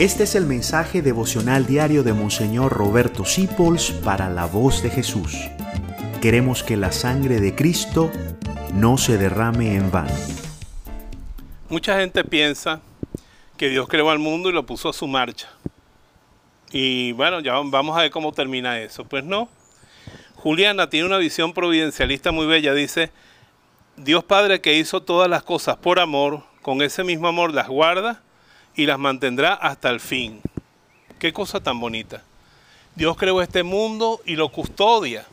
Este es el mensaje devocional diario de Monseñor Roberto Sipols para la voz de Jesús. Queremos que la sangre de Cristo no se derrame en vano. Mucha gente piensa que Dios creó al mundo y lo puso a su marcha. Y bueno, ya vamos a ver cómo termina eso. Pues no. Juliana tiene una visión providencialista muy bella. Dice, Dios Padre que hizo todas las cosas por amor, con ese mismo amor las guarda y las mantendrá hasta el fin. Qué cosa tan bonita. Dios creó este mundo y lo custodia.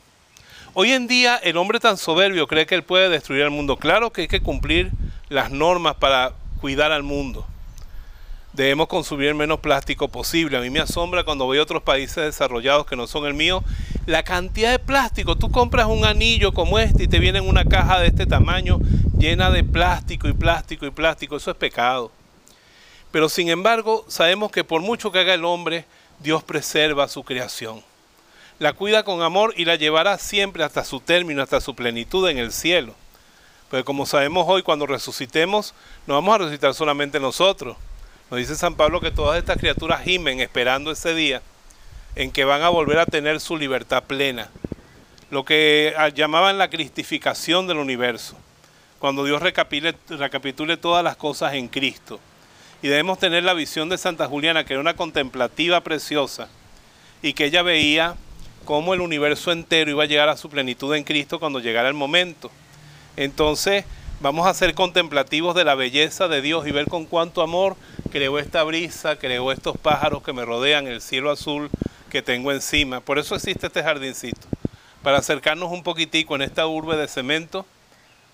Hoy en día el hombre tan soberbio cree que él puede destruir el mundo. Claro que hay que cumplir las normas para cuidar al mundo. Debemos consumir menos plástico posible. A mí me asombra cuando a otros países desarrollados que no son el mío, la cantidad de plástico. Tú compras un anillo como este y te viene en una caja de este tamaño llena de plástico y plástico y plástico. Eso es pecado. Pero sin embargo, sabemos que por mucho que haga el hombre, Dios preserva su creación. La cuida con amor y la llevará siempre hasta su término, hasta su plenitud en el cielo. Pero como sabemos hoy, cuando resucitemos, no vamos a resucitar solamente nosotros. Nos dice San Pablo que todas estas criaturas gimen esperando ese día en que van a volver a tener su libertad plena. Lo que llamaban la cristificación del universo. Cuando Dios recapitule todas las cosas en Cristo y debemos tener la visión de Santa Juliana, que era una contemplativa preciosa, y que ella veía cómo el universo entero iba a llegar a su plenitud en Cristo cuando llegara el momento. Entonces, vamos a ser contemplativos de la belleza de Dios y ver con cuánto amor creó esta brisa, creó estos pájaros que me rodean, el cielo azul que tengo encima. Por eso existe este jardincito, para acercarnos un poquitico en esta urbe de cemento.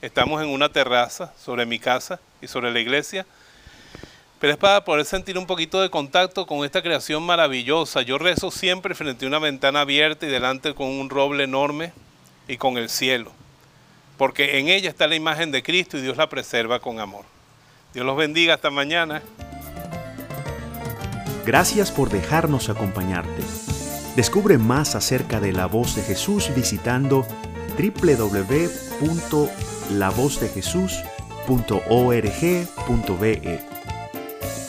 Estamos en una terraza sobre mi casa y sobre la iglesia pero es para poder sentir un poquito de contacto con esta creación maravillosa. Yo rezo siempre frente a una ventana abierta y delante con un roble enorme y con el cielo, porque en ella está la imagen de Cristo y Dios la preserva con amor. Dios los bendiga hasta mañana. Gracias por dejarnos acompañarte. Descubre más acerca de la voz de Jesús visitando www.lavozdejesús.org.be